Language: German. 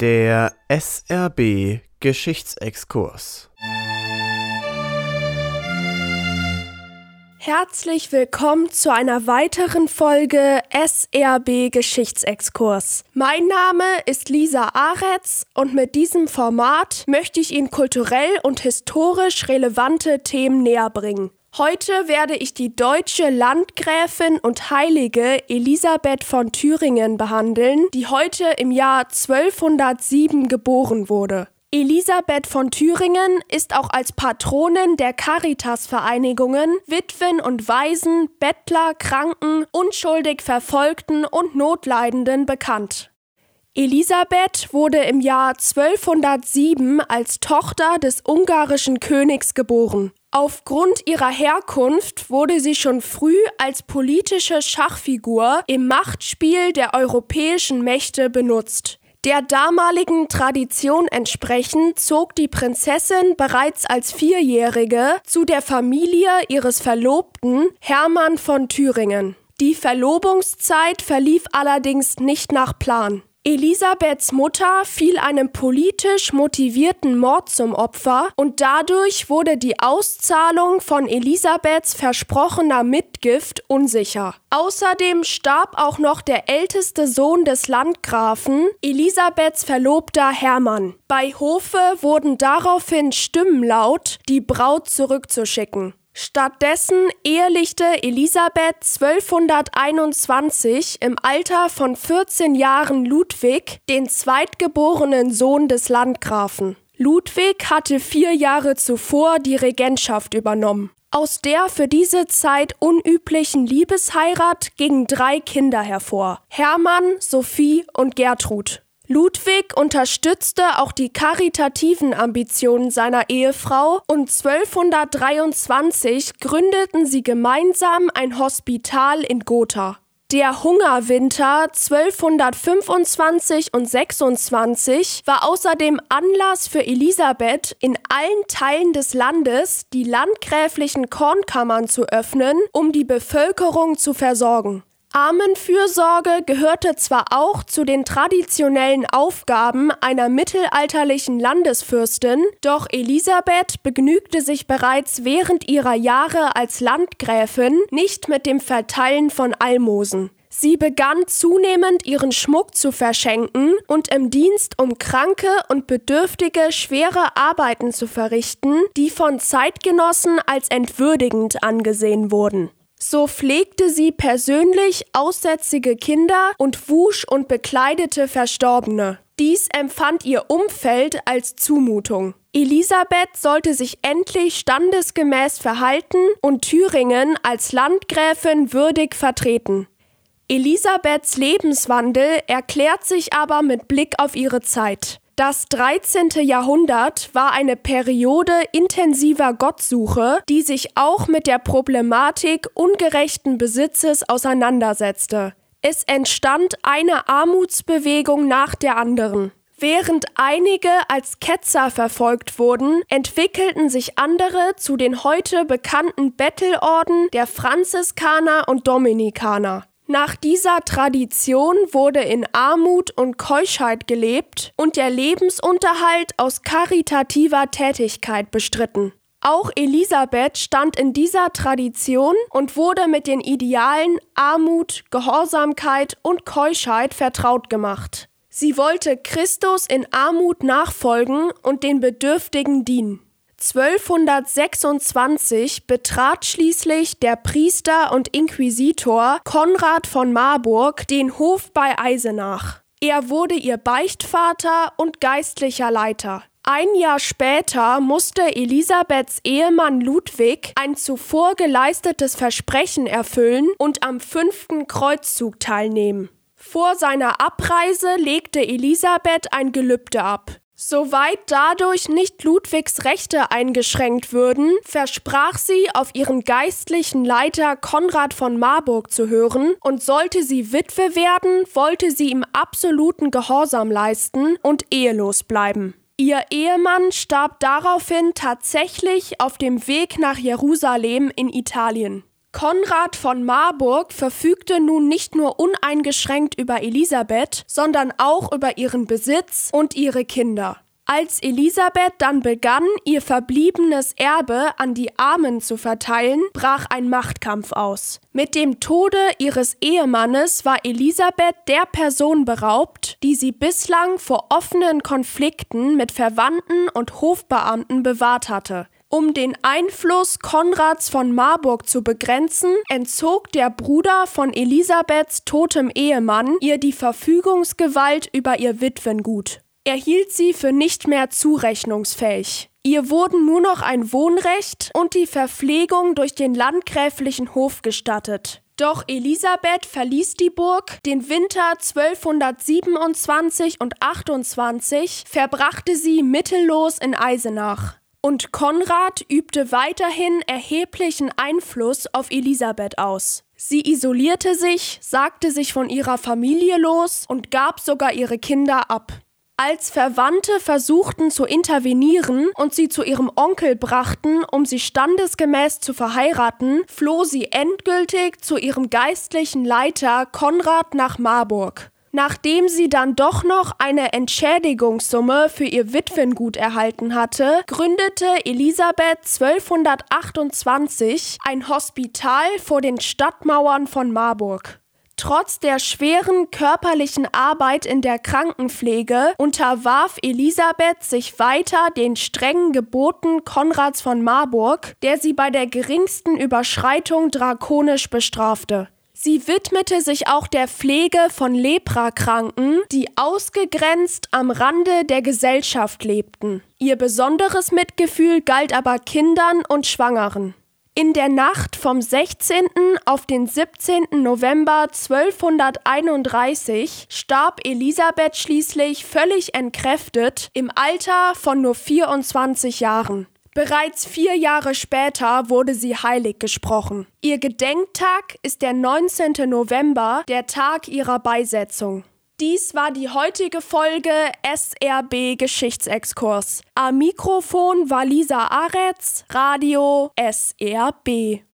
Der SRB Geschichtsexkurs. Herzlich willkommen zu einer weiteren Folge SRB Geschichtsexkurs. Mein Name ist Lisa Aretz und mit diesem Format möchte ich Ihnen kulturell und historisch relevante Themen näher bringen. Heute werde ich die deutsche Landgräfin und Heilige Elisabeth von Thüringen behandeln, die heute im Jahr 1207 geboren wurde. Elisabeth von Thüringen ist auch als Patronin der Caritas-Vereinigungen, Witwen und Waisen, Bettler, Kranken, unschuldig Verfolgten und Notleidenden bekannt. Elisabeth wurde im Jahr 1207 als Tochter des ungarischen Königs geboren. Aufgrund ihrer Herkunft wurde sie schon früh als politische Schachfigur im Machtspiel der europäischen Mächte benutzt. Der damaligen Tradition entsprechend zog die Prinzessin bereits als Vierjährige zu der Familie ihres Verlobten Hermann von Thüringen. Die Verlobungszeit verlief allerdings nicht nach Plan. Elisabeths Mutter fiel einem politisch motivierten Mord zum Opfer und dadurch wurde die Auszahlung von Elisabeths versprochener Mitgift unsicher. Außerdem starb auch noch der älteste Sohn des Landgrafen, Elisabeths Verlobter Hermann. Bei Hofe wurden daraufhin Stimmen laut, die Braut zurückzuschicken. Stattdessen ehelichte Elisabeth 1221 im Alter von 14 Jahren Ludwig, den zweitgeborenen Sohn des Landgrafen. Ludwig hatte vier Jahre zuvor die Regentschaft übernommen. Aus der für diese Zeit unüblichen Liebesheirat gingen drei Kinder hervor: Hermann, Sophie und Gertrud. Ludwig unterstützte auch die karitativen Ambitionen seiner Ehefrau und 1223 gründeten sie gemeinsam ein Hospital in Gotha. Der Hungerwinter 1225 und 26 war außerdem Anlass für Elisabeth, in allen Teilen des Landes die landgräflichen Kornkammern zu öffnen, um die Bevölkerung zu versorgen. Armenfürsorge gehörte zwar auch zu den traditionellen Aufgaben einer mittelalterlichen Landesfürstin, doch Elisabeth begnügte sich bereits während ihrer Jahre als Landgräfin nicht mit dem Verteilen von Almosen. Sie begann zunehmend ihren Schmuck zu verschenken und im Dienst um Kranke und Bedürftige schwere Arbeiten zu verrichten, die von Zeitgenossen als entwürdigend angesehen wurden. So pflegte sie persönlich aussätzige Kinder und wusch und bekleidete Verstorbene. Dies empfand ihr Umfeld als Zumutung. Elisabeth sollte sich endlich standesgemäß verhalten und Thüringen als Landgräfin würdig vertreten. Elisabeths Lebenswandel erklärt sich aber mit Blick auf ihre Zeit. Das 13. Jahrhundert war eine Periode intensiver Gottsuche, die sich auch mit der Problematik ungerechten Besitzes auseinandersetzte. Es entstand eine Armutsbewegung nach der anderen. Während einige als Ketzer verfolgt wurden, entwickelten sich andere zu den heute bekannten Bettelorden der Franziskaner und Dominikaner. Nach dieser Tradition wurde in Armut und Keuschheit gelebt und der Lebensunterhalt aus karitativer Tätigkeit bestritten. Auch Elisabeth stand in dieser Tradition und wurde mit den Idealen Armut, Gehorsamkeit und Keuschheit vertraut gemacht. Sie wollte Christus in Armut nachfolgen und den Bedürftigen dienen. 1226 betrat schließlich der Priester und Inquisitor Konrad von Marburg den Hof bei Eisenach. Er wurde ihr Beichtvater und geistlicher Leiter. Ein Jahr später musste Elisabeths Ehemann Ludwig ein zuvor geleistetes Versprechen erfüllen und am fünften Kreuzzug teilnehmen. Vor seiner Abreise legte Elisabeth ein Gelübde ab. Soweit dadurch nicht Ludwigs Rechte eingeschränkt würden, versprach sie, auf ihren geistlichen Leiter Konrad von Marburg zu hören, und sollte sie Witwe werden, wollte sie ihm absoluten Gehorsam leisten und ehelos bleiben. Ihr Ehemann starb daraufhin tatsächlich auf dem Weg nach Jerusalem in Italien. Konrad von Marburg verfügte nun nicht nur uneingeschränkt über Elisabeth, sondern auch über ihren Besitz und ihre Kinder. Als Elisabeth dann begann, ihr verbliebenes Erbe an die Armen zu verteilen, brach ein Machtkampf aus. Mit dem Tode ihres Ehemannes war Elisabeth der Person beraubt, die sie bislang vor offenen Konflikten mit Verwandten und Hofbeamten bewahrt hatte. Um den Einfluss Konrads von Marburg zu begrenzen, entzog der Bruder von Elisabeths totem Ehemann ihr die Verfügungsgewalt über ihr Witwengut. Er hielt sie für nicht mehr zurechnungsfähig. Ihr wurden nur noch ein Wohnrecht und die Verpflegung durch den landgräflichen Hof gestattet. Doch Elisabeth verließ die Burg. Den Winter 1227 und 28 verbrachte sie mittellos in Eisenach. Und Konrad übte weiterhin erheblichen Einfluss auf Elisabeth aus. Sie isolierte sich, sagte sich von ihrer Familie los und gab sogar ihre Kinder ab. Als Verwandte versuchten zu intervenieren und sie zu ihrem Onkel brachten, um sie standesgemäß zu verheiraten, floh sie endgültig zu ihrem geistlichen Leiter Konrad nach Marburg. Nachdem sie dann doch noch eine Entschädigungssumme für ihr Witwengut erhalten hatte, gründete Elisabeth 1228 ein Hospital vor den Stadtmauern von Marburg. Trotz der schweren körperlichen Arbeit in der Krankenpflege unterwarf Elisabeth sich weiter den strengen Geboten Konrads von Marburg, der sie bei der geringsten Überschreitung drakonisch bestrafte. Sie widmete sich auch der Pflege von Leprakranken, die ausgegrenzt am Rande der Gesellschaft lebten. Ihr besonderes Mitgefühl galt aber Kindern und Schwangeren. In der Nacht vom 16. auf den 17. November 1231 starb Elisabeth schließlich völlig entkräftet im Alter von nur 24 Jahren. Bereits vier Jahre später wurde sie heilig gesprochen. Ihr Gedenktag ist der 19. November, der Tag ihrer Beisetzung. Dies war die heutige Folge SRB Geschichtsexkurs. Am Mikrofon war Lisa Aretz, Radio SRB.